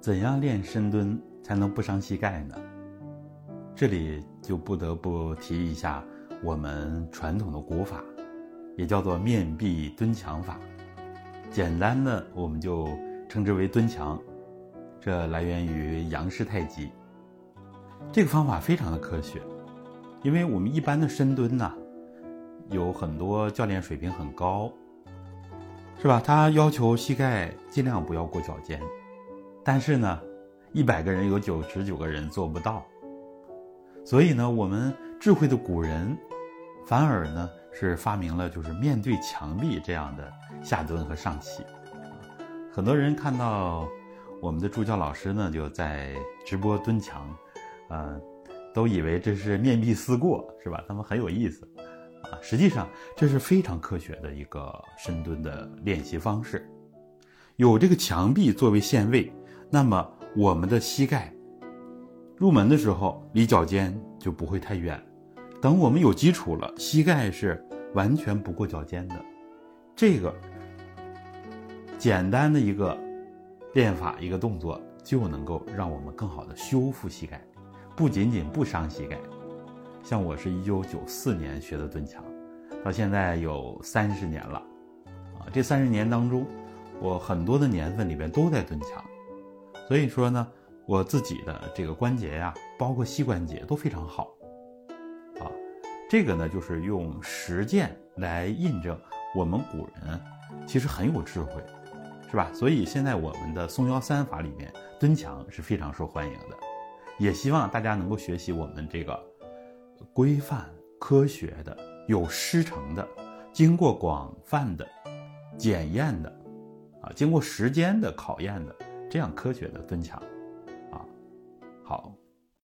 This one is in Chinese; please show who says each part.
Speaker 1: 怎样练深蹲才能不伤膝盖呢？这里就不得不提一下我们传统的古法，也叫做面壁蹲墙法。简单的，我们就称之为蹲墙。这来源于杨氏太极。这个方法非常的科学，因为我们一般的深蹲呢，有很多教练水平很高，是吧？他要求膝盖尽量不要过脚尖。但是呢，一百个人有九十九个人做不到，所以呢，我们智慧的古人，反而呢是发明了就是面对墙壁这样的下蹲和上起。很多人看到我们的助教老师呢就在直播蹲墙，呃，都以为这是面壁思过，是吧？他们很有意思，啊，实际上这是非常科学的一个深蹲的练习方式，有这个墙壁作为限位。那么我们的膝盖入门的时候离脚尖就不会太远，等我们有基础了，膝盖是完全不过脚尖的。这个简单的一个练法，一个动作就能够让我们更好的修复膝盖，不仅仅不伤膝盖。像我是一九九四年学的蹲墙，到现在有三十年了，啊，这三十年当中，我很多的年份里边都在蹲墙。所以说呢，我自己的这个关节呀，包括膝关节都非常好，啊，这个呢就是用实践来印证我们古人其实很有智慧，是吧？所以现在我们的松腰三法里面蹲墙是非常受欢迎的，也希望大家能够学习我们这个规范、科学的、有师承的、经过广泛的检验的，啊，经过时间的考验的。这样科学的蹲墙，啊，好。